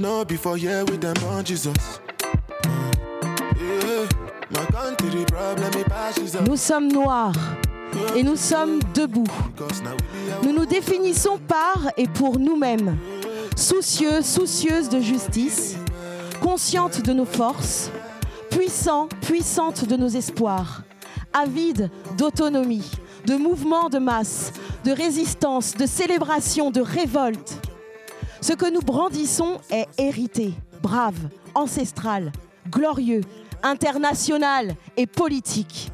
No before here with them on Jesus. Yeah, my country problem it passes up. Nous sommes noirs et nous sommes debout. Nous nous définissons par et pour nous-mêmes, soucieux, soucieuses de justice, conscientes de nos forces, puissants, puissantes de nos espoirs, avides d'autonomie, de mouvements de masse, de résistance, de célébration, de révolte. Ce que nous brandissons est hérité, brave, ancestral, glorieux, international et politique.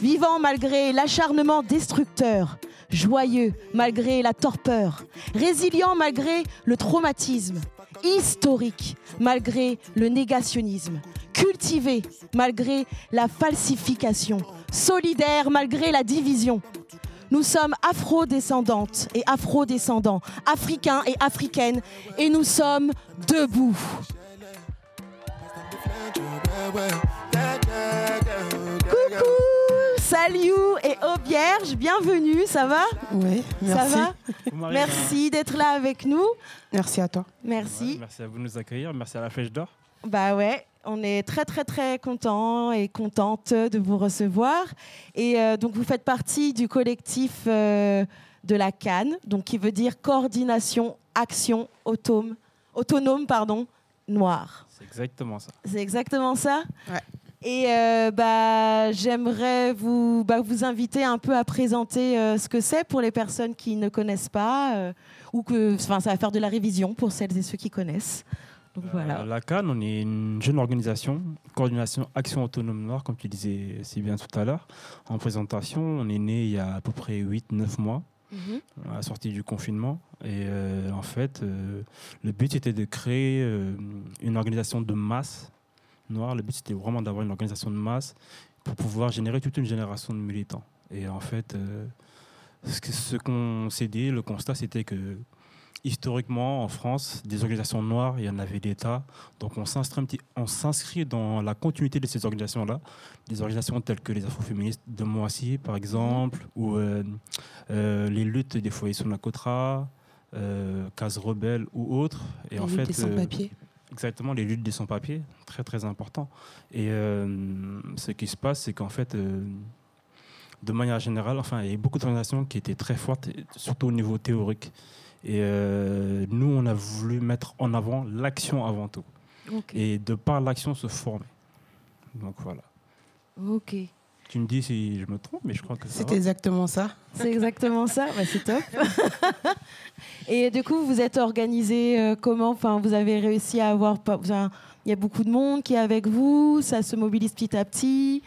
Vivant malgré l'acharnement destructeur, joyeux malgré la torpeur, résilient malgré le traumatisme, historique malgré le négationnisme, cultivé malgré la falsification, solidaire malgré la division. Nous sommes afro-descendantes et afro-descendants, africains et africaines, et nous sommes debout. Coucou, salut et auberge, bienvenue, ça va? Oui, merci. Ça va Merci d'être là avec nous. Merci à toi. Merci. Merci à vous de nous accueillir. Merci à la Flèche d'Or. Bah ouais, on est très très très content et contente de vous recevoir. Et euh, donc vous faites partie du collectif euh, de la Cannes, donc qui veut dire coordination action autonome, autonome pardon, noire. C'est exactement ça. C'est exactement ça. Ouais. Et euh, bah, j'aimerais vous, bah, vous inviter un peu à présenter euh, ce que c'est pour les personnes qui ne connaissent pas, euh, ou que, enfin, ça va faire de la révision pour celles et ceux qui connaissent. Donc voilà. Euh, la CAN, on est une jeune organisation, coordination Action Autonome Noire, comme tu disais si bien tout à l'heure. En présentation, on est né il y a à peu près 8-9 mois, Mhm. à la sortie du confinement. Et euh, en fait, euh, le but était de créer euh, une organisation de masse noire. Le but c'était vraiment d'avoir une organisation de masse pour pouvoir générer toute une génération de militants. Et en fait, ce qu'on s'est dit, le constat, c'était que historiquement, en France, des organisations noires, il y en avait d'État. Donc on s'inscrit, on dans la continuité de ces organisations-là. Des organisations telles que les afroféministes de Moissy, par exemple, ou euh, euh, les luttes des foyers sur la Cotra, euh, Case Rebelle ou autres. Et Les en luttes fait, des euh, sans-papiers. Exactement, les luttes des sans-papiers, très très important. Et ce qui se passe, c'est qu'en fait, de manière générale, enfin, il y a beaucoup d'organisations qui étaient très fortes, surtout au niveau théorique. Et euh, nous, on a voulu mettre en avant l'action avant tout. Et de par l'action, se former. Donc voilà. Ok. Tu me dis si je me trompe, mais je crois que C'est exactement ça. C'est exactement ça. Bah, c'est top. et du coup, vous êtes organisé euh, comment? Enfin, vous avez réussi à avoir. avez- Il y a beaucoup de monde qui est avec vous. Ça se mobilise petit à petit.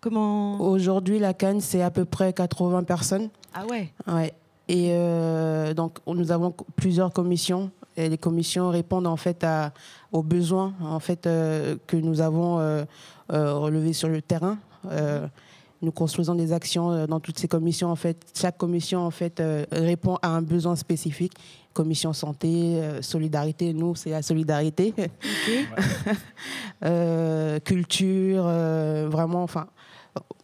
Comment? Aujourd'hui, la Cannes, c'est à peu près 80 personnes. Ah ouais. Ouais. Et euh, donc, on- nous avons plusieurs commissions. Et les commissions répondent en fait à, aux besoins en fait, euh, que nous avons euh, euh, relevés sur le terrain. Euh, nous construisons des actions dans toutes ces commissions. En fait, chaque commission en fait euh, répond à un besoin spécifique. Commission santé, euh, solidarité. Nous, c'est la solidarité. Euh, culture, euh, vraiment. Enfin,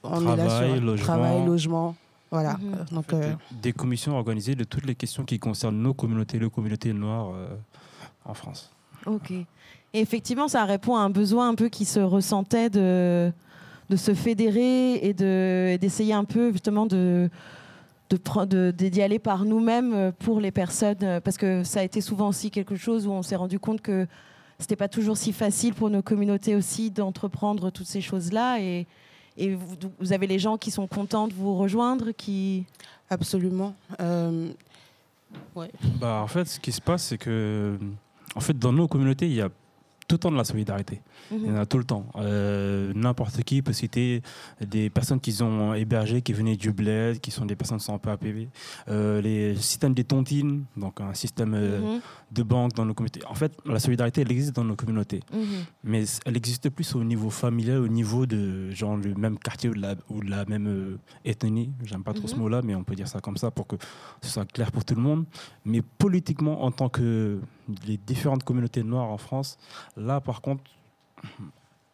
on est là sur logement. travail, logement. Voilà. Mhm. Euh, Donc, En fait, euh, Des commissions organisées de toutes les questions qui concernent nos communautés, les communautés noires euh, en France. Ok. Et effectivement, ça répond à un besoin un peu qui se ressentait de, de se fédérer et de- et d'essayer un peu justement de d'y aller par nous-mêmes pour les personnes parce que ça a été souvent aussi quelque chose où on s'est rendu compte que c'était pas toujours si facile pour nos communautés aussi d'entreprendre toutes ces choses-là et et vous, vous avez les gens qui sont contents de vous rejoindre qui Absolument. Euh, Bah, en fait, ce qui se passe, c'est que en fait, dans nos communautés, il y a tout le temps de la solidarité. Il y en a tout le temps. Euh, N'importe qui peut citer des personnes qu'ils ont hébergées, qui venaient du bled, qui sont des personnes sans PAPV. Euh, les systèmes des tontines, donc un système euh, Mhm, de banque dans nos communautés. En fait, la solidarité, elle existe dans nos communautés. mhm. Mais elle existe plus au niveau familial, au niveau de genre le même quartier ou de la, ou de la même ethnie. J'aime pas trop ce Mhm. mot-là, mais on peut dire ça comme ça pour que ce soit clair pour tout le monde. Mais politiquement, en tant que les différentes communautés noires en France, là par contre,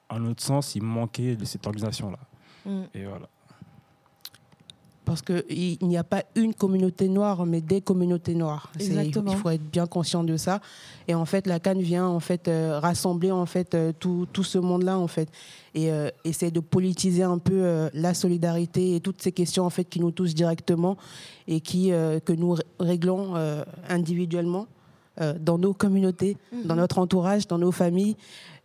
à notre sens, il manquait de cette organisation-là. Mm. Et voilà. parce qu'il n'y a pas une communauté noire, mais des communautés noires. Exactement. Il faut être bien conscient de ça. Et en fait, la Cannes vient en fait euh, rassembler en fait euh, tout, tout ce monde-là en fait et euh, essaie de politiser un peu euh, la solidarité et toutes ces questions en fait qui nous touchent directement et qui euh, que nous ré- réglons euh, individuellement dans nos communautés, dans notre entourage, dans nos familles.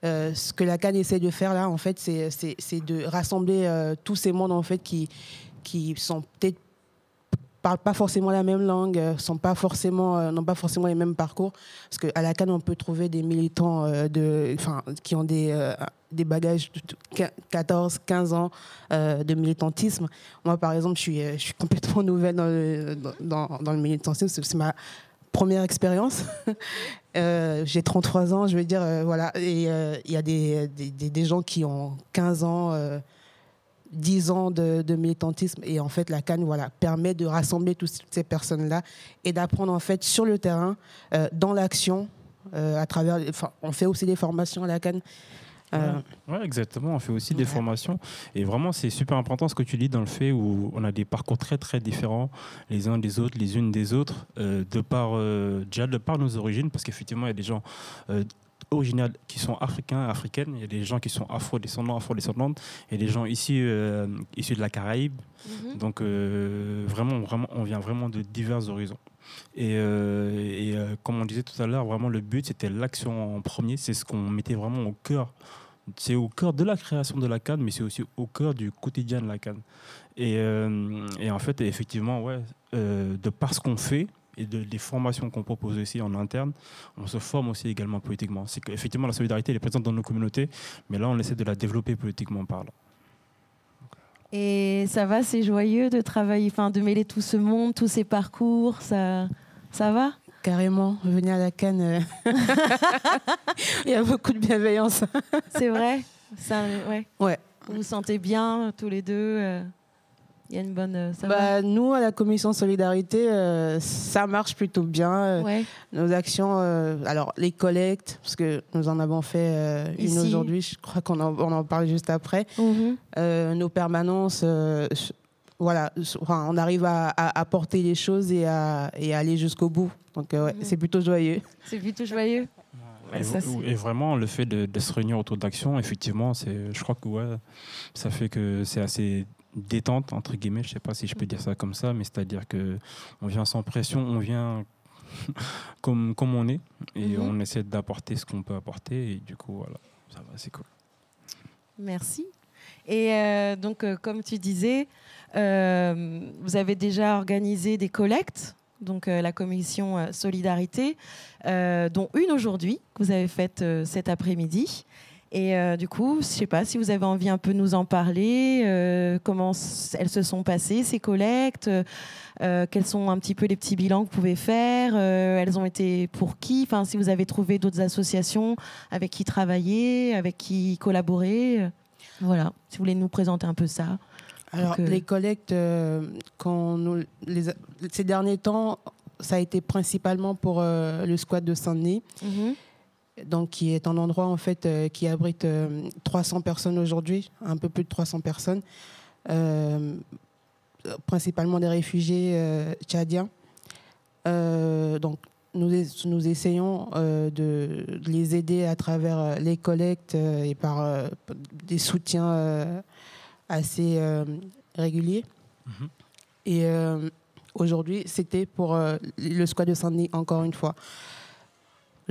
Euh, ce que la Cannes essaie de faire là, en fait, c'est- de rassembler euh, tous ces mondes en fait qui qui sont peut-être parlent pas forcément la même langue, euh, sont pas forcément euh, n'ont pas forcément les mêmes parcours parce qu'à la Cannes on peut trouver des militants euh, de enfin qui ont des euh, des bagages de de quin- 14 15 ans euh, de militantisme. Moi par exemple, je suis euh, je suis complètement nouvelle dans le dans, le militantisme, c'est ma première expérience. Euh, j'ai 33 ans, je veux dire, euh, voilà. Et euh, il y a des, des, des- gens qui ont 15 ans, euh, 10 ans de, militantisme. Et en fait, la Cannes voilà, permet de rassembler toutes ces personnes-là et d'apprendre en fait sur le terrain, dans l'action, à travers. Enfin, on fait aussi des formations à la Cannes. Euh, Ouais, exactement. On fait aussi des Ouais. formations. Et vraiment, c'est super important ce que tu dis dans le fait où on a des parcours très, très différents les uns des autres, les unes des autres, euh, de par, euh, déjà de par nos origines, parce qu'effectivement, il y a des gens qui sont africains, africaines, il y a des gens qui sont afro-descendants, afro-descendantes, et des gens ici euh, issus de la Caraïbe. Mhm. Donc, euh, vraiment, vraiment, on vient vraiment de divers horizons. Et, euh, et, euh, comme on disait tout à l'heure, vraiment le but c'était l'action en premier, c'est ce qu'on mettait vraiment au cœur. C'est au cœur de la création de la canne, mais c'est aussi au cœur du quotidien de la canne. Et, euh, et en fait, effectivement, ouais, euh, de par ce qu'on fait et de, des formations qu'on propose aussi en interne, on se forme aussi également politiquement. C'est qu'effectivement, la solidarité elle est présente dans nos communautés, mais là, on essaie de la développer politiquement parlant. Et ça va, c'est joyeux de travailler, enfin de mêler tout ce monde, tous ces parcours, ça, ça va? Carrément, venir à la Cannes, euh, il y a beaucoup de bienveillance. C'est vrai? Ça, ouais. Ouais. Vous vous sentez bien tous les deux euh, Il y a une bonne. euh, Ça Bah, nous, à la commission solidarité, euh, ça marche plutôt bien. Euh, Ouais. Nos actions, euh, alors les collectes, parce que nous en avons fait euh, une aujourd'hui, je crois qu'on en, on en parle juste après. Mhm. Euh, nos permanences, euh, voilà, enfin, on arrive à, à- à porter les choses et à, et à aller jusqu'au bout. Donc euh, ouais, Mhm. c'est plutôt joyeux. C'est plutôt joyeux. Et, ça, vraiment, le fait de, de se réunir autour d'actions, effectivement, c'est, je crois que ouais, ça fait que c'est assez détente, entre guillemets, je sais pas si je peux dire ça comme ça, mais c'est-à-dire que on vient sans pression, on vient comme, comme on est, et Mhm. on essaie d'apporter ce qu'on peut apporter, et du coup, voilà, ça va, c'est cool. Merci. Et euh, donc, euh, comme tu disais, euh, vous avez déjà organisé des collectes, donc euh, la commission euh, solidarité, euh, dont une aujourd'hui que vous avez faite cet après-midi. Et euh, du coup, je sais pas si vous avez envie un peu de nous en parler, euh, comment elles se sont passées ces collectes, euh, quels sont un petit peu les petits bilans que vous pouvez faire, euh, elles ont été pour qui, enfin si vous avez trouvé d'autres associations avec qui travailler, avec qui collaborer. Voilà, si vous voulez nous présenter un peu ça. Alors, Donc, les collectes, quand nous, les, ces derniers temps, ça a été principalement pour le squat de Saint-Denis. Donc qui est un endroit en fait euh, qui abrite euh, 300 personnes aujourd'hui, un peu plus de 300 personnes, euh, principalement des réfugiés euh, tchadiens. Euh, donc nous, nous essayons euh, de, de les aider à travers euh, les collectes euh, et par euh, des soutiens euh, assez euh, réguliers. Mhm. Et euh, aujourd'hui, c'était pour euh, le squat de Saint-Denis, encore une fois.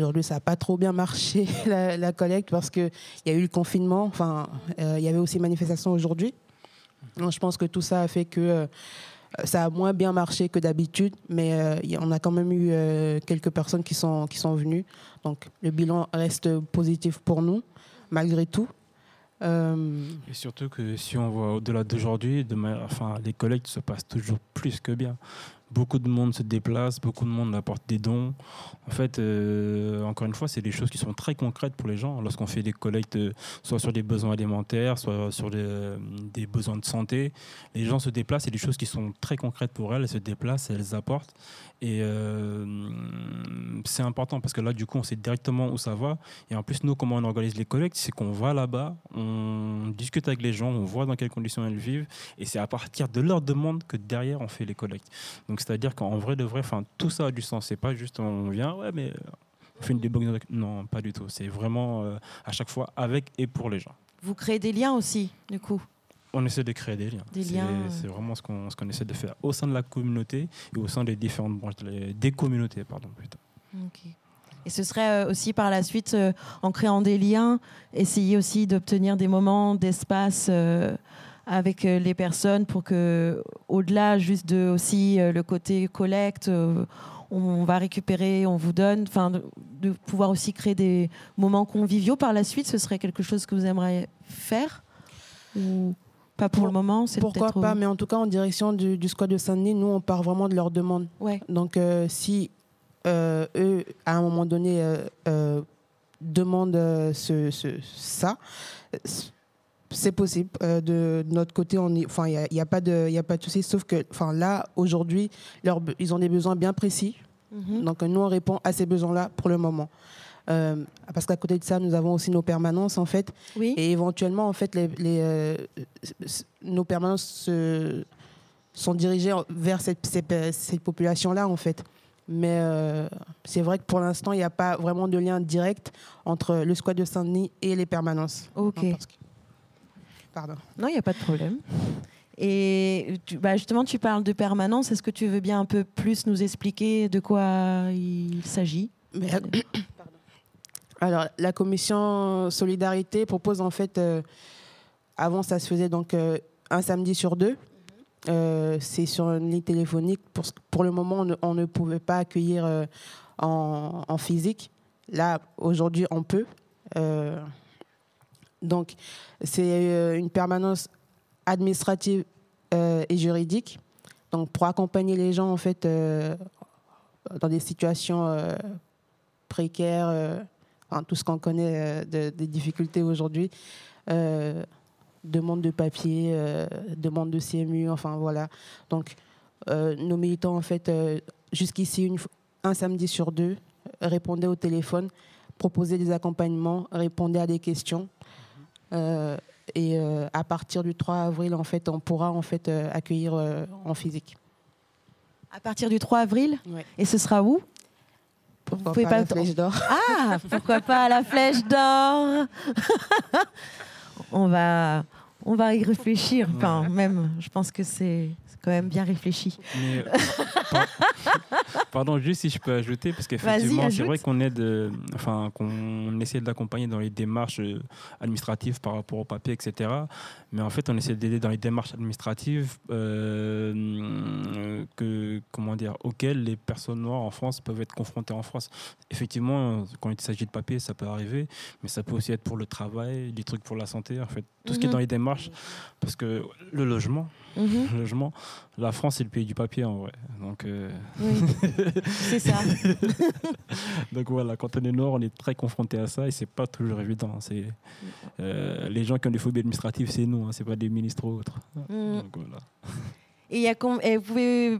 Aujourd'hui, ça n'a pas trop bien marché, la, collecte, parce qu'il y a eu le confinement. Enfin, euh, il y avait aussi manifestation aujourd'hui. Je pense que tout ça a fait que euh, ça a moins bien marché que d'habitude, mais euh, on a quand même eu quelques personnes qui sont, qui sont venues. Donc, le bilan reste positif pour nous, malgré tout. Et surtout que si on voit au-delà d'aujourd'hui, enfin, les collectes se passent toujours plus que bien. Beaucoup de monde se déplace, beaucoup de monde apporte des dons. En fait, euh, encore une fois, c'est des choses qui sont très concrètes pour les gens. Lorsqu'on fait des collectes, euh, soit sur des besoins alimentaires, soit sur des, euh, des besoins de santé, les gens se déplacent. C'est des choses qui sont très concrètes pour elles. Elles se déplacent, elles apportent. Et euh, c'est important parce que là, du coup, on sait directement où ça va. Et en plus, nous, comment on organise les collectes, c'est qu'on va là-bas, on discute avec les gens, on voit dans quelles conditions elles vivent. Et c'est à partir de leur demande que derrière, on fait les collectes. Donc, c'est-à-dire qu'en vrai de vrai, enfin, tout ça a du sens. C'est pas juste on vient, ouais, mais on fait une débug. Non, pas du tout. C'est vraiment euh, à chaque fois avec et pour les gens. Vous créez des liens aussi, du coup. On essaie de créer des liens. C'est- vraiment ce qu'on ce qu'on essaie de faire au sein de la communauté et au sein des différentes branches, des communautés, pardon, plutôt. Et ce serait euh, aussi par la suite, euh, en créant des liens, essayer aussi d'obtenir des moments d'espace euh, avec euh, les personnes pour que, au-delà juste de aussi le côté collecte, on va récupérer, on vous donne, enfin, de, de pouvoir aussi créer des moments conviviaux par la suite, ce serait quelque chose que vous aimeriez faire ou pas pour, Pour- le moment c'est Pourquoi pas Mais en tout cas, en direction du, du squad de Saint-Denis, nous, on part vraiment de leurs demandes. Ouais. Donc, euh, si euh, eux, à un moment donné, euh, demandent ce, ce- ça, c'est possible. Euh, de, de notre côté, enfin, il n'y a, y a pas de, y a pas de souci. Sauf que, enfin, là, aujourd'hui, ils ont des besoins bien précis. Mhm. Donc, nous, on répond à ces besoins-là pour le moment. Euh, parce qu'à côté de ça, nous avons aussi nos permanences, en fait. Oui. Et éventuellement, en fait, les, les, euh, nos permanences se- sont dirigées vers cette, cette, cette population-là, en fait. Mais euh, c'est vrai que pour l'instant, il n'y a pas vraiment de lien direct entre le squat de Saint-Denis et les permanences. Ok. Non, que- Pardon. Non, il n'y a pas de problème. Et tu- bah, justement, tu parles de permanence. Est-ce que tu veux bien un peu plus nous expliquer de quoi il s'agit? Alors, la commission solidarité propose en fait, euh, avant ça se faisait donc euh, un samedi sur deux. Euh, c'est sur une ligne téléphonique. Pour, le moment, on ne, pouvait pas accueillir en, en physique. Là, aujourd'hui, on peut. Donc, c'est une permanence administrative et juridique. Donc, pour accompagner les gens, en fait, dans des situations précaires, enfin, tout ce qu'on connaît euh, de- des difficultés aujourd'hui. Euh, demande de papier, euh, demande de CMU, enfin voilà. Donc, euh, nos militants, en fait, jusqu'ici, un samedi sur deux, répondaient au téléphone, proposaient des accompagnements, répondaient à des questions. Et à partir du 3 avril, en fait, on pourra en fait accueillir en physique. À partir du 3 avril? Ouais. Et ce sera où? Pourquoi pas, pas la flèche d'or Ah, pourquoi pas la flèche d'or On va, on va y réfléchir. Enfin, même, je pense que c'est quand même bien réfléchi. Mais, euh, par- pardon, juste si je peux ajouter, parce qu'effectivement, c'est vrai qu'on aide, enfin, qu'on essaie de l'accompagner dans les démarches euh, administratives par rapport au papier, etc. Mais en fait, on essaie d'aider dans les démarches administratives euh, euh, que, comment dire, auxquelles les personnes noires en France peuvent être confrontées en France. Effectivement, quand il s'agit de papier, ça peut arriver, mais ça peut aussi être pour le travail, des trucs pour la santé, en fait, tout ce qui est Mhm. dans les démarches, parce que le logement, Mhm, le logement. La France, c'est le pays du papier en vrai. Donc, euh, oui. C'est ça. donc voilà, quand on est noir, on est très confronté à ça et c'est pas toujours évident. C'est euh, les gens qui ont des phobies administratives, c'est nous, hein, c'est pas des ministres ou autres. Mm. Donc voilà. Et il y a et vous pouvez, euh,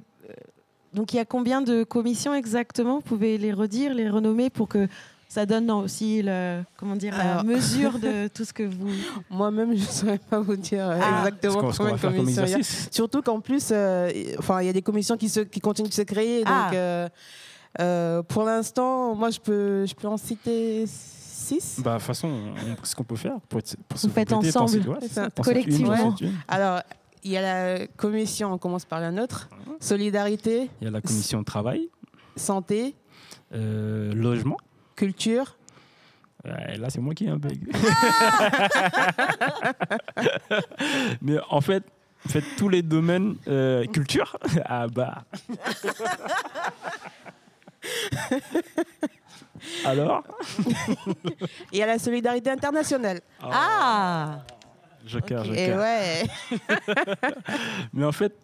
donc il y a combien de commissions exactement? Vous pouvez les redire, les renommer pour que ça donne aussi le, comment dire, la mesure de tout ce que vous. Moi-même, je ne saurais pas vous dire euh, Ah. Exactement combien de commissions il y a. Surtout qu'en plus, euh, enfin, il y a des commissions qui, se, qui continuent de se créer. Ah. Donc, euh, euh, pour l'instant, moi, je peux, je peux en citer six. Bah, de toute façon, on- ce qu'on peut faire pour, être- pour se Vous faites ensemble, penser- ouais, c'est ça, ça, penser une, collectivement. une. Alors, il y a la commission, on commence par la nôtre, solidarité, Il y a la commission de travail, santé, euh, logement. Culture. Là, c'est moi qui ai un bug. Mais en fait, en fait, tous les domaines euh, culture, ah bah. Alors Et il y a la solidarité internationale. Ah Joker, Ok. joker. Et ouais. Mais en fait,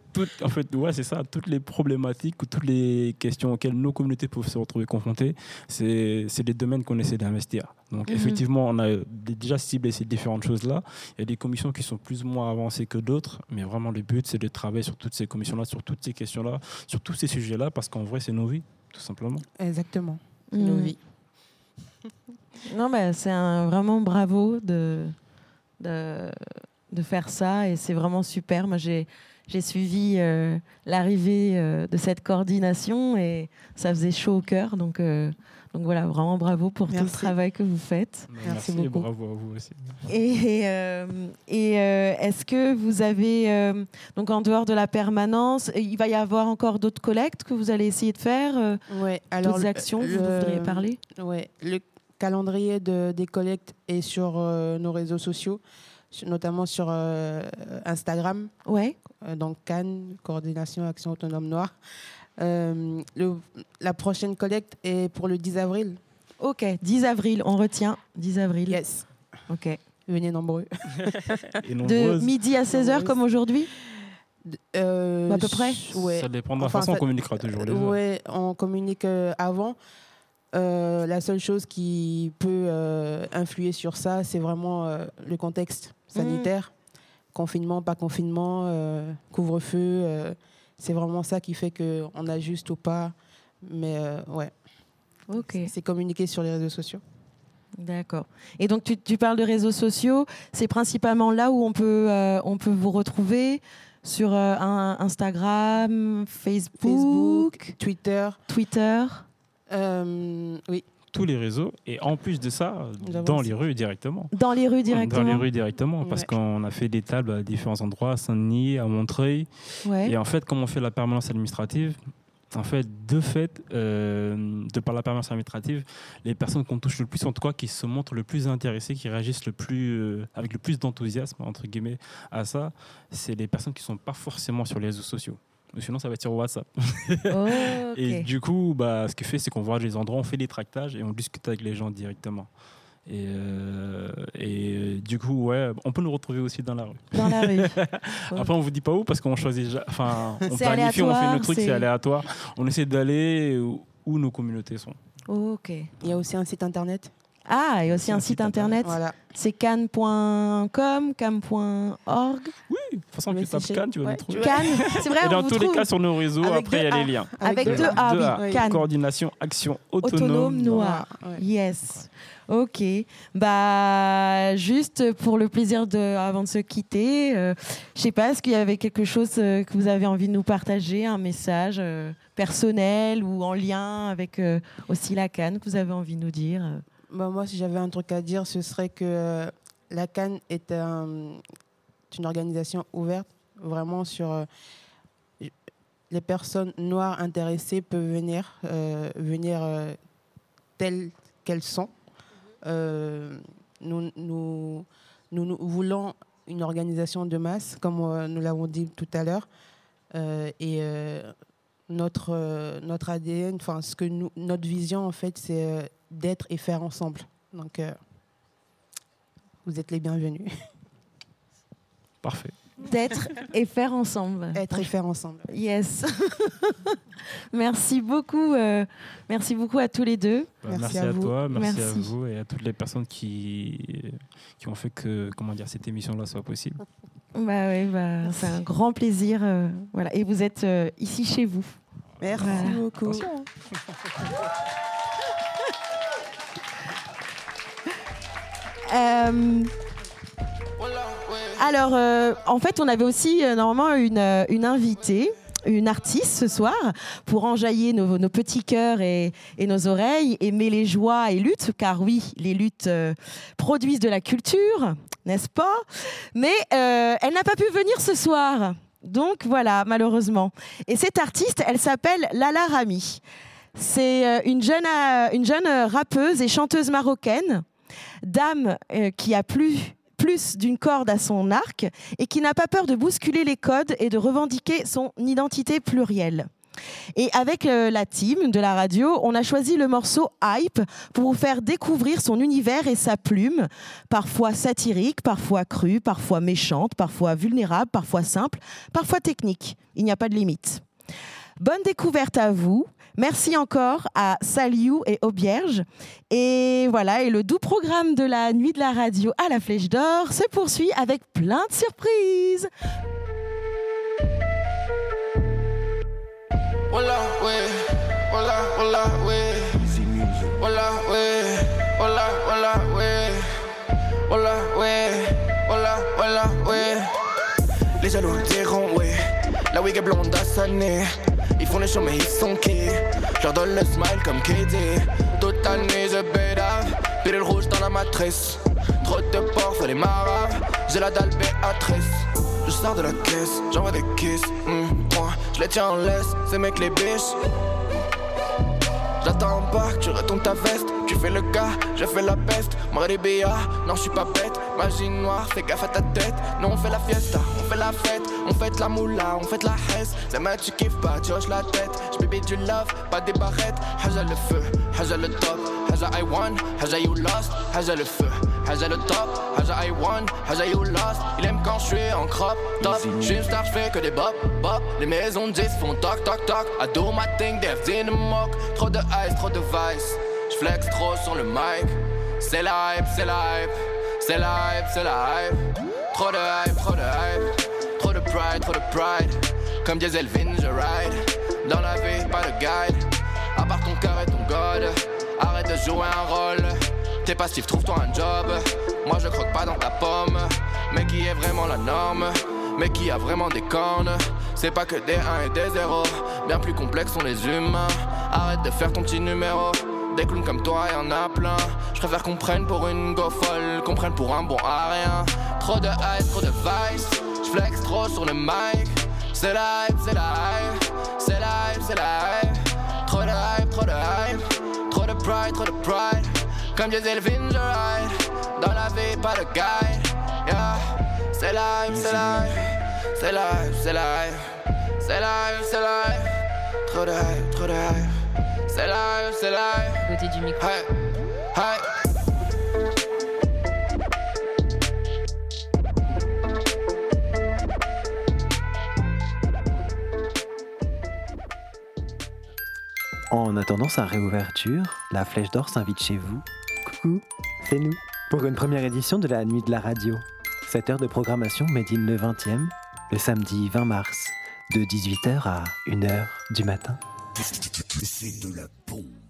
en fait, ouais, c'est ça, toutes les problématiques ou toutes les questions auxquelles nos communautés peuvent se retrouver confrontées, c'est c'est des domaines qu'on essaie d'investir. Donc, Mhm. effectivement, on a déjà ciblé ces différentes choses-là. Il y a des commissions qui sont plus ou moins avancées que d'autres, mais vraiment, le but, c'est de travailler sur toutes ces commissions-là, sur toutes ces questions-là, sur tous ces sujets-là, parce qu'en vrai, c'est nos vies, tout simplement. Exactement. Mm. Nos vies. Non, mais c'est un, vraiment bravo de, de, de faire ça et c'est vraiment super. Moi, j'ai, j'ai suivi euh, l'arrivée euh, de cette coordination et ça faisait chaud au cœur. Donc, euh, donc voilà, vraiment bravo pour tout le travail que vous faites. Merci et beaucoup. bravo à vous aussi. Et, euh, et euh, est-ce que vous avez, euh, donc en dehors de la permanence, il va y avoir encore d'autres collectes que vous allez essayer de faire euh, Ouais, alors D'autres le- actions, vous le- voudriez parler? Ouais, le calendrier de, des collectes est sur euh, nos réseaux sociaux, notamment sur euh, Instagram, Ouais. euh, donc Cannes, Coordination Action Autonome Noire. Euh, le- la prochaine collecte est pour le 10 avril. Ok, 10 avril, on retient 10 avril. Yes, Ok. venez nombreux. Et De midi à 16h Nombreuses. comme aujourd'hui Euh, À peu près Ouais. Ça dépend de la Enfin, façon ça- on communiquera toujours. les heures. Ouais, on communique euh, avant. Euh, la seule chose qui peut euh, influer sur ça, c'est vraiment euh, le contexte sanitaire. Confinement, pas confinement, euh, couvre-feu. euh, c'est vraiment ça qui fait qu'on ajuste ou pas. Mais euh, ouais, Ok, c'est communiqué sur les réseaux sociaux. d'accord. Et donc tu, tu parles de réseaux sociaux, c'est principalement là où on peut, euh, on peut vous retrouver sur euh, un- Instagram, Facebook, Facebook, Twitter. Twitter. euh, oui, Tous les réseaux. Et en plus de ça, dans les rues directement. Dans les rues directement. Dans les rues directement, parce Ouais. qu'on a fait des tables à différents endroits, à Saint-Denis, à Montreuil. Ouais. Et en fait, comme on fait la permanence administrative, en fait, de fait, euh, de par la permanence administrative, les personnes qu'on touche le plus, en tout cas, qui se montrent le plus intéressées, qui réagissent le plus, euh, avec le plus d'enthousiasme, entre guillemets, à ça, c'est les personnes qui ne sont pas forcément sur les réseaux sociaux. Sinon, ça va être sur WhatsApp. Et du coup, bah, ce qu'il fait, c'est qu'on voit les endroits, on fait des tractages et on discute avec les gens directement. Et, euh, et du coup, ouais, on peut nous retrouver aussi dans la rue. Dans la rue. Après, on vous dit pas où parce qu'on choisit, enfin, on planifie, on fait nos trucs, c'est- aléatoire. On essaie d'aller où, où nos communautés sont. ok. il y a aussi un site internet. Ah, et aussi un site internet. Voilà. C'est cannes.com, cam.org. De toute façon, tu tapes Cannes, tu vas nous trouver. Cannes, c'est vrai, Et dans tous les cas, sur nos réseaux, après, il y a les liens. avec deux A. Cannes. Coordination, action Autonome autonome. noire. Yes. Ok. Bah, juste pour le plaisir de, avant de se quitter, euh, je sais pas, est-ce qu'il y avait quelque chose euh, que vous avez envie de nous partager, un message euh, personnel ou en lien avec euh, aussi la Cannes que vous avez envie de nous dire. Bah, moi, si j'avais un truc à dire, ce serait que euh, la Cannes est un- une organisation ouverte, vraiment sur euh, les personnes noires intéressées peuvent venir, euh, venir euh, telles qu'elles sont. Nous, nous, nous, nous voulons une organisation de masse, comme nous l'avons dit tout à l'heure, et notre, notre ADN, enfin, ce que nous, notre vision, en fait, c'est d'être et faire ensemble. Donc, vous êtes les bienvenus. Parfait. D'être et faire ensemble. Être et faire ensemble. Yes. merci beaucoup. euh, merci beaucoup à tous les deux. Bah, Merci merci, à vous. toi, merci, Merci. à vous et à toutes les personnes qui, qui ont fait que comment dire, cette émission-là soit possible. Bah ouais, bah, c'est un grand plaisir. euh, voilà. Et vous êtes euh, ici chez vous. Merci Voilà. beaucoup. Euh, alors, euh, en fait, on avait aussi euh, normalement une, euh, une invitée, une artiste ce soir, pour enjailler nos, nos petits cœurs et, et nos oreilles, aimer les joies et luttes, car oui, les luttes euh, produisent de la culture, n'est-ce pas? Mais euh, elle n'a pas pu venir ce soir. Donc voilà, malheureusement. Et cette artiste, elle s'appelle Lala Rami. C'est euh, une jeune, euh, une jeune euh, rappeuse et chanteuse marocaine dame qui a plus, plus d'une corde à son arc et qui n'a pas peur de bousculer les codes et de revendiquer son identité plurielle. Et avec euh, la team de la radio, on a choisi le morceau Hype pour vous faire découvrir son univers et sa plume, parfois satirique, parfois crue, parfois méchante, parfois vulnérable, parfois simple, parfois technique. Il n'y a pas de limite. Bonne découverte à vous. Merci encore à Saliou et Aubierge. Et voilà, et le doux programme de la nuit de la radio à la Flèche d'Or se poursuit avec plein de surprises. Ouais, ouais. Ouais, ouais. Ouais, ouais. Les jaloux diront, ouais. La wig est blonde à sa nez. Ils font les shows, mais ils sont qui Je donne le smile comme KD. Toute la nuit, je bédave. Pilule rouge dans la matrice. Trop de porc, faut les marabes. J'ai la dalle Béatrice. Je sors de la caisse, j'envoie des kisses. hmm, je les tiens en laisse, c'est mec les biches. J'attends pas que tu retournes ta veste. Tu fais le gars, je fais la peste. BA, non je suis pas bête. Magie noire, fais gaffe à ta tête. Non on fait la fiesta, on fait la fête. On fait la moula, on fait la hesse. C'est ma tu kiffes pas, tu hoches la tête. J'bébé du love, pas des barrettes. Haja le feu, haja le top. Haja I won, haja you lost. Haja le feu, haja le top. Haja I won, haja you lost. Il aime quand je suis en crop top. J'suis une star, j'fais que des bop, bop. Les maisons 10 font toc, toc, toc. I do my thing, devs in the mock. Trop de ice, trop de vice. J'flex trop sur le mic. C'est la hype, c'est la hype. C'est la hype, c'est la hype. Trop de hype, trop de hype. Pride, trop de pride. Comme Diesel je ride. Dans la vie, pas de guide. À part ton cœur et ton god. Arrête de jouer un rôle. T'es passif, trouve-toi un job. Moi je croque pas dans ta pomme. Mais qui est vraiment la norme? Mais qui a vraiment des cornes? C'est pas que des 1 et des 0. Bien plus complexes sont les humains. Arrête de faire ton petit numéro. Des clowns comme toi, y en a plein. Je préfère qu'on prenne pour une go folle, qu'on prenne pour un bon à rien. Trop de hype, trop de vice. Trop sur le mic. C'est hype, c'est hype. C'est hype, c'est hype. Trop de hype, trop de hype. Trop de pride, trop de pride. Comme Diesel Vin, je ride. Dans la vie, pas de guide. Yeah. C'est hype, c'est hype. C'est hype, c'est hype. C'est hype, c'est hype. Trop de hype, trop de hype. C'est hype, c'est hype. Côté du micro. Hey, hey. En attendant sa réouverture, la Flèche d'Or s'invite chez vous. Coucou, c'est nous, pour une première édition de la Nuit de la Radio. Cette heure de programmation made in le 20e, le samedi 20 mars, de 18h à 1h du matin. C'est de la bombe.